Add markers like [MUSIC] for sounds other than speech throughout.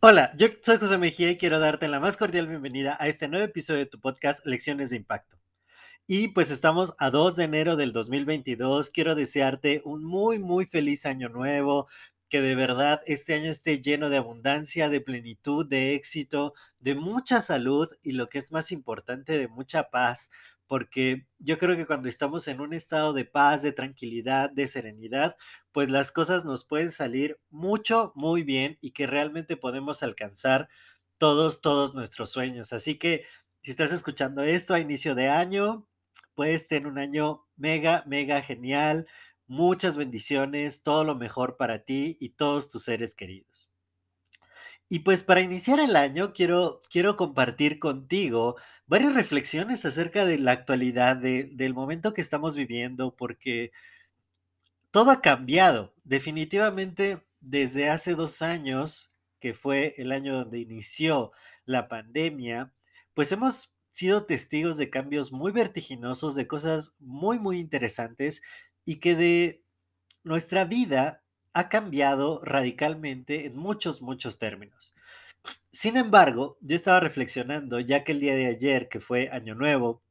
Hola, yo soy José Mejía y quiero darte la más cordial bienvenida a este nuevo episodio de tu podcast Lecciones de Impacto. Y pues estamos a 2 de enero del 2022. Quiero desearte un muy, muy feliz año nuevo, que de verdad este año esté lleno de abundancia, de plenitud, de éxito, de mucha salud y lo que es más importante, de mucha paz, porque yo creo que cuando estamos en un estado de paz, de tranquilidad, de serenidad, pues las cosas nos pueden salir mucho, muy bien y que realmente podemos alcanzar todos, todos nuestros sueños. Así que si estás escuchando esto a inicio de año, puedes tener un año mega, mega genial, muchas bendiciones, todo lo mejor para ti y todos tus seres queridos. Y pues para iniciar el año quiero, quiero compartir contigo varias reflexiones acerca de la actualidad, del momento que estamos viviendo, porque todo ha cambiado. Definitivamente desde hace dos años, que fue el año donde inició la pandemia, pues hemos sido testigos de cambios muy vertiginosos, de cosas muy, muy interesantes y que de nuestra vida ha cambiado radicalmente en muchos, muchos términos. Sin embargo, yo estaba reflexionando, ya que el día de ayer, que fue Año Nuevo,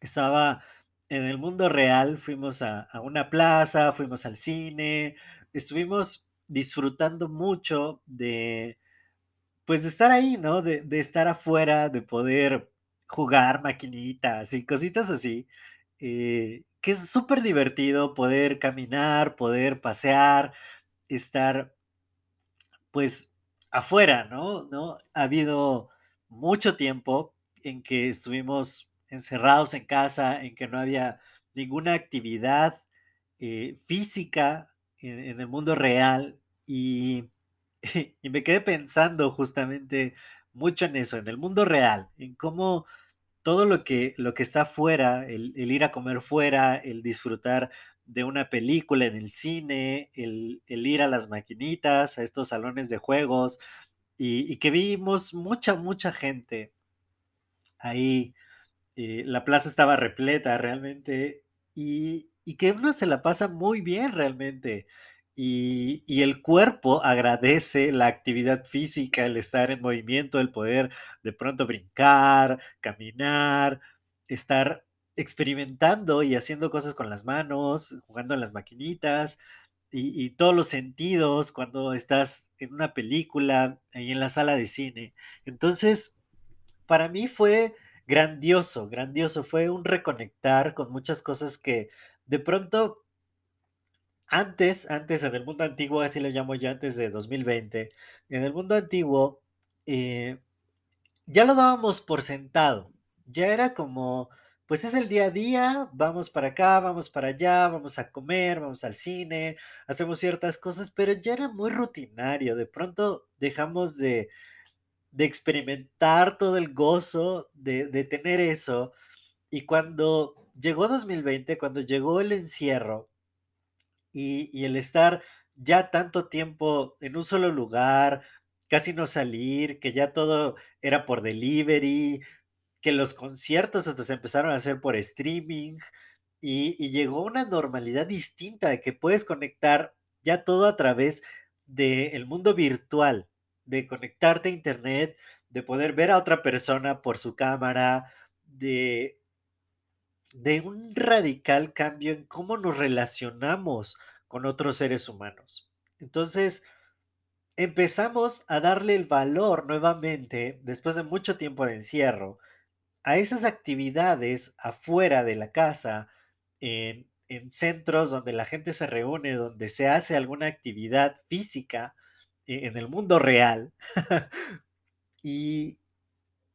estaba en el mundo real, fuimos a, una plaza, fuimos al cine, estuvimos disfrutando mucho de, pues de estar ahí, ¿no? De, estar afuera, de poder jugar maquinitas y cositas así. Eh, que es súper divertido poder caminar, poder pasear, estar pues afuera, ¿no? ¿no? Ha habido mucho tiempo en que estuvimos encerrados en casa, en que no había ninguna actividad eh, física en, el mundo real y, [LAUGHS] y me quedé pensando justamente mucho en eso, en el mundo real, en cómo todo lo que, lo que está fuera, el, ir a comer fuera, el disfrutar de una película en el cine, el, ir a las maquinitas, a estos salones de juegos, y, que vimos mucha, mucha gente ahí. Eh, la plaza estaba repleta realmente y, y, que uno se la pasa muy bien realmente. Y, el cuerpo agradece la actividad física, el estar en movimiento, el poder de pronto brincar, caminar, estar experimentando y haciendo cosas con las manos, jugando en las maquinitas y, y todos los sentidos cuando estás en una película, ahí en la sala de cine. Entonces, para mí fue grandioso, grandioso, fue un reconectar con muchas cosas que de pronto antes, antes en el mundo antiguo, así lo llamo yo antes de 2020, en el mundo antiguo eh, ya lo dábamos por sentado, ya era como, pues es el día a día, vamos para acá, vamos para allá, vamos a comer, vamos al cine, hacemos ciertas cosas, pero ya era muy rutinario, de pronto dejamos de, de experimentar todo el gozo de, de tener eso, y cuando llegó 2020, cuando llegó el encierro, y, el estar ya tanto tiempo en un solo lugar, casi no salir, que ya todo era por delivery, que los conciertos hasta se empezaron a hacer por streaming y, llegó una normalidad distinta de que puedes conectar ya todo a través del mundo virtual, de conectarte a internet, de poder ver a otra persona por su cámara, de de un radical cambio en cómo nos relacionamos con otros seres humanos. Entonces, empezamos a darle el valor nuevamente, después de mucho tiempo de encierro, a esas actividades afuera de la casa, en, centros donde la gente se reúne, donde se hace alguna actividad física e, en el mundo real, [LAUGHS] y,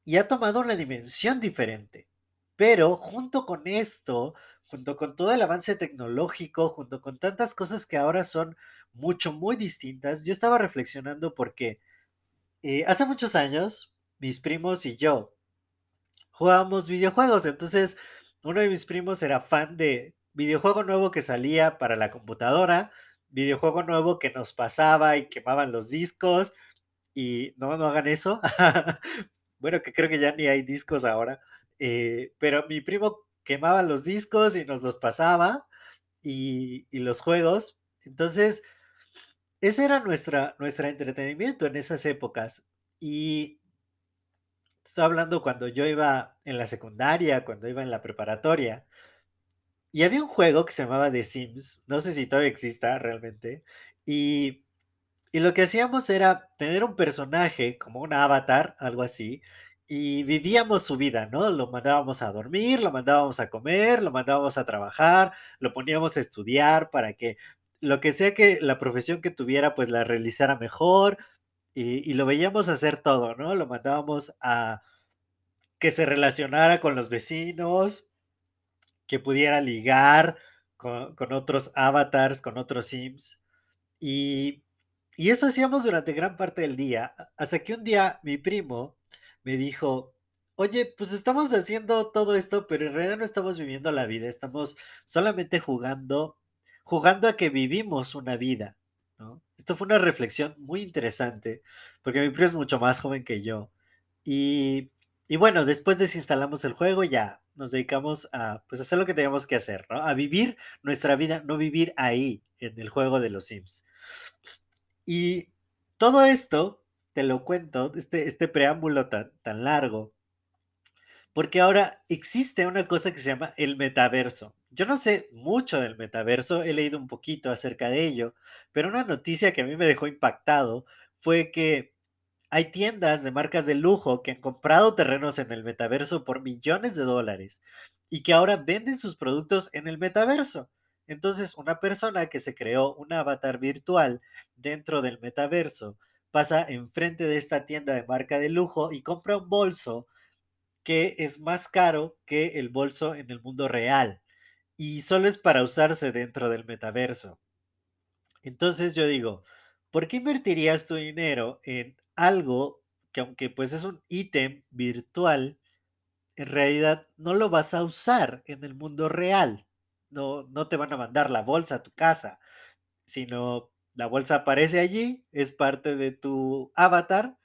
y ha tomado una dimensión diferente. Pero junto con esto, junto con todo el avance tecnológico, junto con tantas cosas que ahora son mucho, muy distintas, yo estaba reflexionando porque eh, hace muchos años mis primos y yo jugábamos videojuegos, entonces uno de mis primos era fan de videojuego nuevo que salía para la computadora, videojuego nuevo que nos pasaba y quemaban los discos y no, no hagan eso. [LAUGHS] bueno, que creo que ya ni hay discos ahora, eh, pero mi primo quemaba los discos y nos los pasaba y, los juegos. Entonces, ese era nuestra, nuestro entretenimiento en esas épocas. Y estoy hablando cuando yo iba en la secundaria, cuando iba en la preparatoria. Y había un juego que se llamaba The Sims, no sé si todavía exista realmente, y lo que hacíamos era tener un personaje como un avatar, algo así, y vivíamos su vida, ¿no? Lo mandábamos a dormir, lo mandábamos a comer, lo mandábamos a trabajar, lo poníamos a estudiar para que lo que sea que la profesión que tuviera, pues la realizara mejor, y, lo veíamos hacer todo, ¿no? Lo mandábamos a que se relacionara con los vecinos, que pudiera ligar con, otros avatars, con otros sims. Y eso hacíamos durante gran parte del día, hasta que un día mi primo me dijo, oye, pues estamos haciendo todo esto, pero en realidad no estamos viviendo la vida, estamos solamente jugando, jugando a que vivimos una vida. Esto fue una reflexión muy interesante, porque mi primo es mucho más joven que yo. Y, bueno, después desinstalamos el juego, ya nos dedicamos a pues, hacer lo que teníamos que hacer. A vivir nuestra vida, no vivir ahí, en el juego de los Sims. Y todo esto, te lo cuento, este, este preámbulo tan, tan largo, porque ahora existe una cosa que se llama el metaverso. Yo no sé mucho del metaverso, he leído un poquito acerca de ello, pero una noticia que a mí me dejó impactado fue que hay tiendas de marcas de lujo que han comprado terrenos en el metaverso por millones de dólares y que ahora venden sus productos en el metaverso. Entonces, una persona que se creó un avatar virtual dentro del metaverso pasa enfrente de esta tienda de marca de lujo y compra un bolso que es más caro que el bolso en el mundo real y solo es para usarse dentro del metaverso. Entonces yo digo, ¿por qué invertirías tu dinero en algo que aunque pues es un ítem virtual, en realidad no lo vas a usar en el mundo real? No, no te van a mandar la bolsa a tu casa, sino la bolsa aparece allí, es parte de tu avatar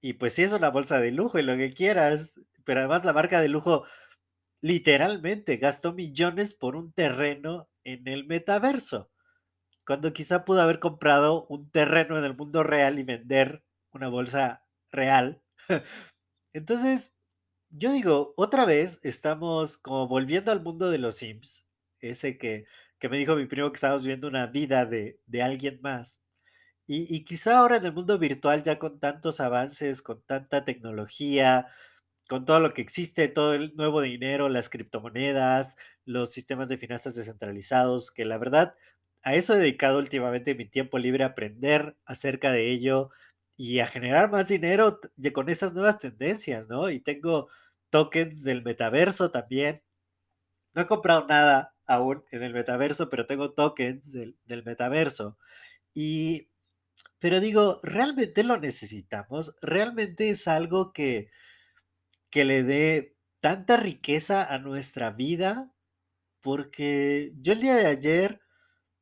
y pues sí es una bolsa de lujo y lo que quieras, pero además la marca de lujo literalmente gastó millones por un terreno en el metaverso, cuando quizá pudo haber comprado un terreno en el mundo real y vender una bolsa real. Entonces, yo digo, otra vez estamos como volviendo al mundo de los Sims, ese que, que me dijo mi primo que estábamos viendo una vida de, de alguien más. Y, y quizá ahora en el mundo virtual, ya con tantos avances, con tanta tecnología, con todo lo que existe, todo el nuevo dinero, las criptomonedas, los sistemas de finanzas descentralizados, que la verdad, a eso he dedicado últimamente mi tiempo libre a aprender acerca de ello y a generar más dinero con esas nuevas tendencias, ¿no? Y tengo tokens del metaverso también. No he comprado nada aún en el metaverso, pero tengo tokens del, del metaverso. Y, pero digo, ¿realmente lo necesitamos? ¿Realmente es algo que que le dé tanta riqueza a nuestra vida, porque yo el día de ayer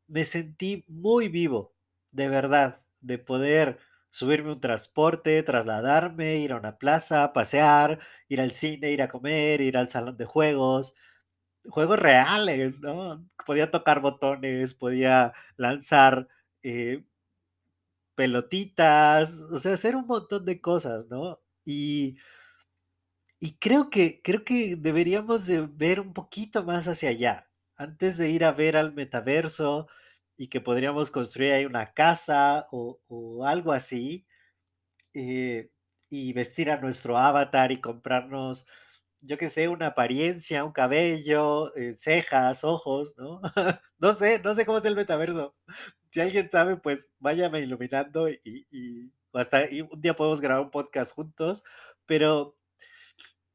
me sentí muy vivo, de verdad, de poder subirme un transporte, trasladarme, ir a una plaza, pasear, ir al cine, ir a comer, ir al salón de juegos, juegos reales, ¿no? Podía tocar botones, podía lanzar eh, pelotitas, o sea, hacer un montón de cosas, ¿no? Y y creo que creo que deberíamos de ver un poquito más hacia allá, antes de ir a ver al metaverso y que podríamos construir ahí una casa o o algo así, eh, y vestir a nuestro avatar y comprarnos, yo qué sé, una apariencia, un cabello, eh, cejas, ojos, ¿no? [LAUGHS] No sé, no sé cómo es el metaverso. Si alguien sabe, pues váyame iluminando y y hasta un día podemos grabar un podcast juntos, pero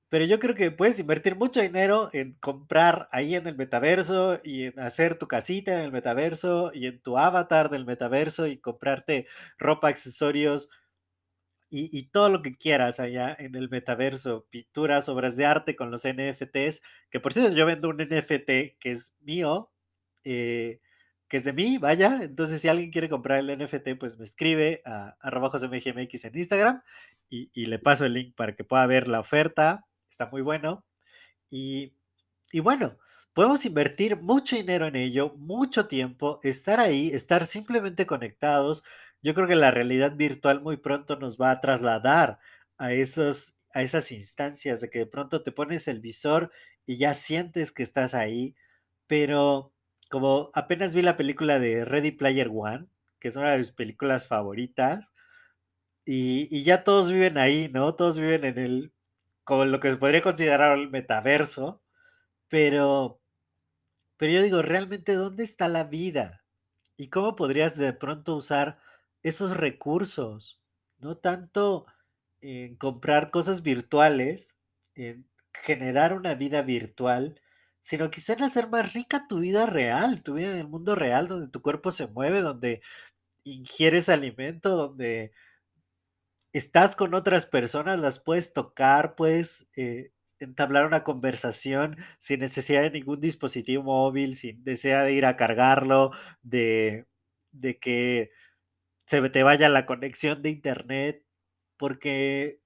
pero yo creo que puedes invertir mucho dinero en comprar ahí en el metaverso y en hacer tu casita en el metaverso y en tu avatar del metaverso y comprarte ropa, accesorios y, y todo lo que quieras allá en el metaverso, pinturas, obras de arte con los NFTs, que por cierto yo vendo un NFT que es mío, eh, que es de mí, vaya, entonces si alguien quiere comprar el NFT, pues me escribe a arroba josemgmx en Instagram y, y le paso el link para que pueda ver la oferta, está muy bueno. Y, y bueno, podemos invertir mucho dinero en ello, mucho tiempo, estar ahí, estar simplemente conectados. Yo creo que la realidad virtual muy pronto nos va a trasladar a esos, a esas instancias de que de pronto te pones el visor y ya sientes que estás ahí, pero como apenas vi la película de Ready Player One, que es una de mis películas favoritas, y, ya todos viven ahí, ¿no? Todos viven en el, como lo que se podría considerar el metaverso, pero, pero yo digo, realmente, ¿dónde está la vida? ¿Y cómo podrías de pronto usar esos recursos? No tanto en comprar cosas virtuales, en generar una vida virtual, sino quizá hacer más rica tu vida real, tu vida en el mundo real, donde tu cuerpo se mueve, donde ingieres alimento, donde estás con otras personas, las puedes tocar, puedes eh, entablar una conversación sin necesidad de ningún dispositivo móvil, sin necesidad de ir a cargarlo, de, de que se te vaya la conexión de internet, porque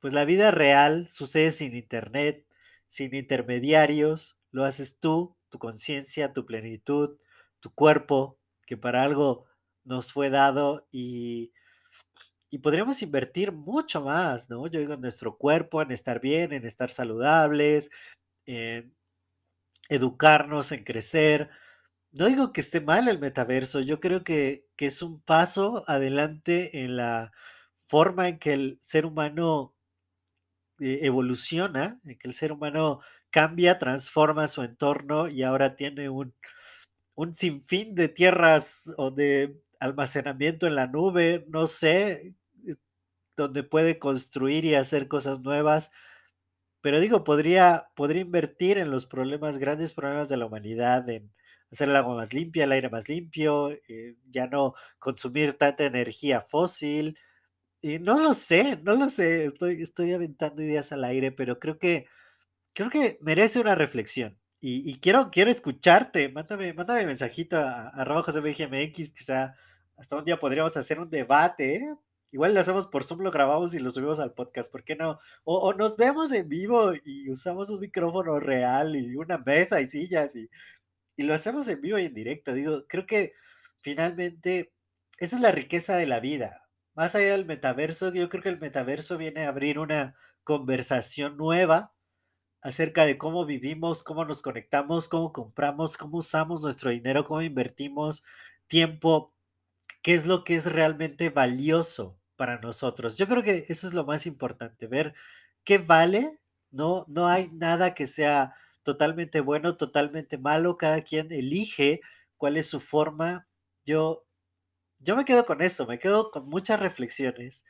pues la vida real sucede sin internet, sin intermediarios, lo haces tú, tu conciencia, tu plenitud, tu cuerpo, que para algo nos fue dado y y podríamos invertir mucho más, ¿no? Yo digo, en nuestro cuerpo, en estar bien, en estar saludables, en educarnos, en crecer. No digo que esté mal el metaverso, yo creo que, que es un paso adelante en la forma en que el ser humano eh, evoluciona, en que el ser humano cambia, transforma su entorno y ahora tiene un, un sinfín de tierras o de almacenamiento en la nube, no sé, eh, donde puede construir y hacer cosas nuevas. Pero digo, podría, podría invertir en los problemas, grandes problemas de la humanidad, en hacer el agua más limpia, el aire más limpio, eh, ya no consumir tanta energía fósil. Y no lo sé, no lo sé, estoy, estoy aventando ideas al aire, pero creo que, creo que merece una reflexión. Y, quiero, quiero escucharte. Mándame, mándame mensajito a, a arroba josemgmx, quizá hasta un día podríamos hacer un debate. ¿eh? Igual lo hacemos por Zoom, lo grabamos y lo subimos al podcast, ¿por qué no? O, o, nos vemos en vivo y usamos un micrófono real y una mesa y sillas y, y lo hacemos en vivo y en directo. Digo, creo que finalmente esa es la riqueza de la vida. Más allá del metaverso, yo creo que el metaverso viene a abrir una conversación nueva acerca de cómo vivimos, cómo nos conectamos, cómo compramos, cómo usamos nuestro dinero, cómo invertimos tiempo, qué es lo que es realmente valioso para nosotros. Yo creo que eso es lo más importante, ver qué vale. No, no hay nada que sea totalmente bueno, totalmente malo. Cada quien elige cuál es su forma. Yo, yo me quedo con esto, me quedo con muchas reflexiones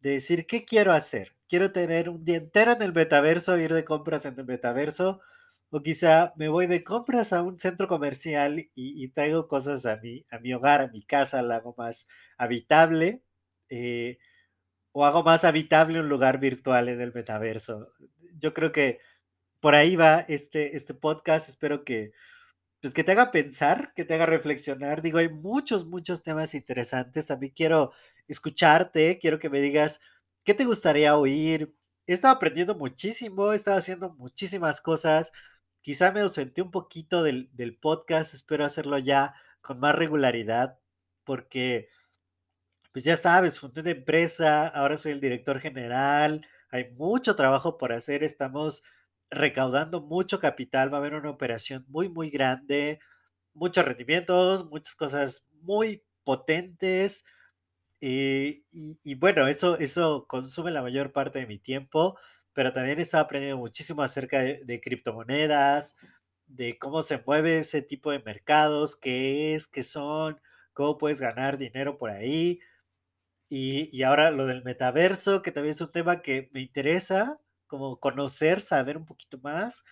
de decir, ¿qué quiero hacer? quiero tener un día entero en el metaverso, ir de compras en el metaverso, o quizá me voy de compras a un centro comercial y, traigo cosas a mi, a mi hogar, a mi casa, la hago más habitable, eh, o hago más habitable un lugar virtual en el metaverso. Yo creo que por ahí va este, este podcast, espero que, pues que te haga pensar, que te haga reflexionar. Digo, hay muchos, muchos temas interesantes. También quiero escucharte, quiero que me digas ¿Qué te gustaría oír? He estado aprendiendo muchísimo, he estado haciendo muchísimas cosas. Quizá me ausenté un poquito del, del podcast, espero hacerlo ya con más regularidad, porque, pues ya sabes, fundé una empresa, ahora soy el director general, hay mucho trabajo por hacer, estamos recaudando mucho capital, va a haber una operación muy, muy grande, muchos rendimientos, muchas cosas muy potentes y, y, bueno, eso, eso consume la mayor parte de mi tiempo, pero también he estado aprendiendo muchísimo acerca de, de criptomonedas, de cómo se mueve ese tipo de mercados, qué es, qué son, cómo puedes ganar dinero por ahí. Y ahora lo del metaverso, que también es un tema que me interesa como conocer, saber un poquito más,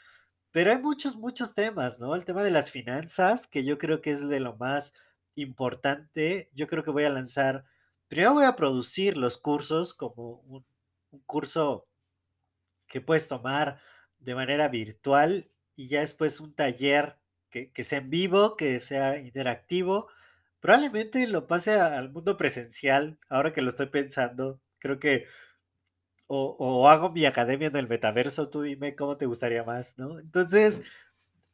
pero hay muchos, muchos temas, ¿no? El tema de las finanzas, que yo creo que es de lo más importante. Yo creo que voy a lanzar, primero voy a producir los cursos como un, curso que puedes tomar de manera virtual y ya después un taller que, que sea en vivo, que sea interactivo. Probablemente lo pase al mundo presencial, ahora que lo estoy pensando. Creo que o, o hago mi academia en el metaverso, tú dime cómo te gustaría más, ¿no? Entonces,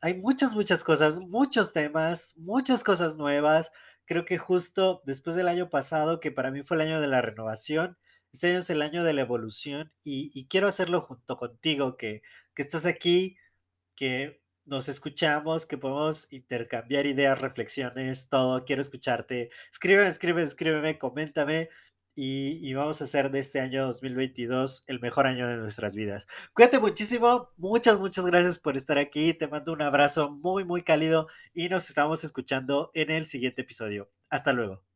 hay muchas, muchas cosas, muchos temas, muchas cosas nuevas. Creo que justo después del año pasado, que para mí fue el año de la renovación, este año es el año de la evolución y, y quiero hacerlo junto contigo, que, que estás aquí, que nos escuchamos, que podemos intercambiar ideas, reflexiones, todo. Quiero escucharte. Escríbeme, escríbeme, escríbeme, coméntame. Y, vamos a hacer de este año 2022 el mejor año de nuestras vidas. Cuídate muchísimo. Muchas, muchas gracias por estar aquí. Te mando un abrazo muy, muy cálido y nos estamos escuchando en el siguiente episodio. Hasta luego.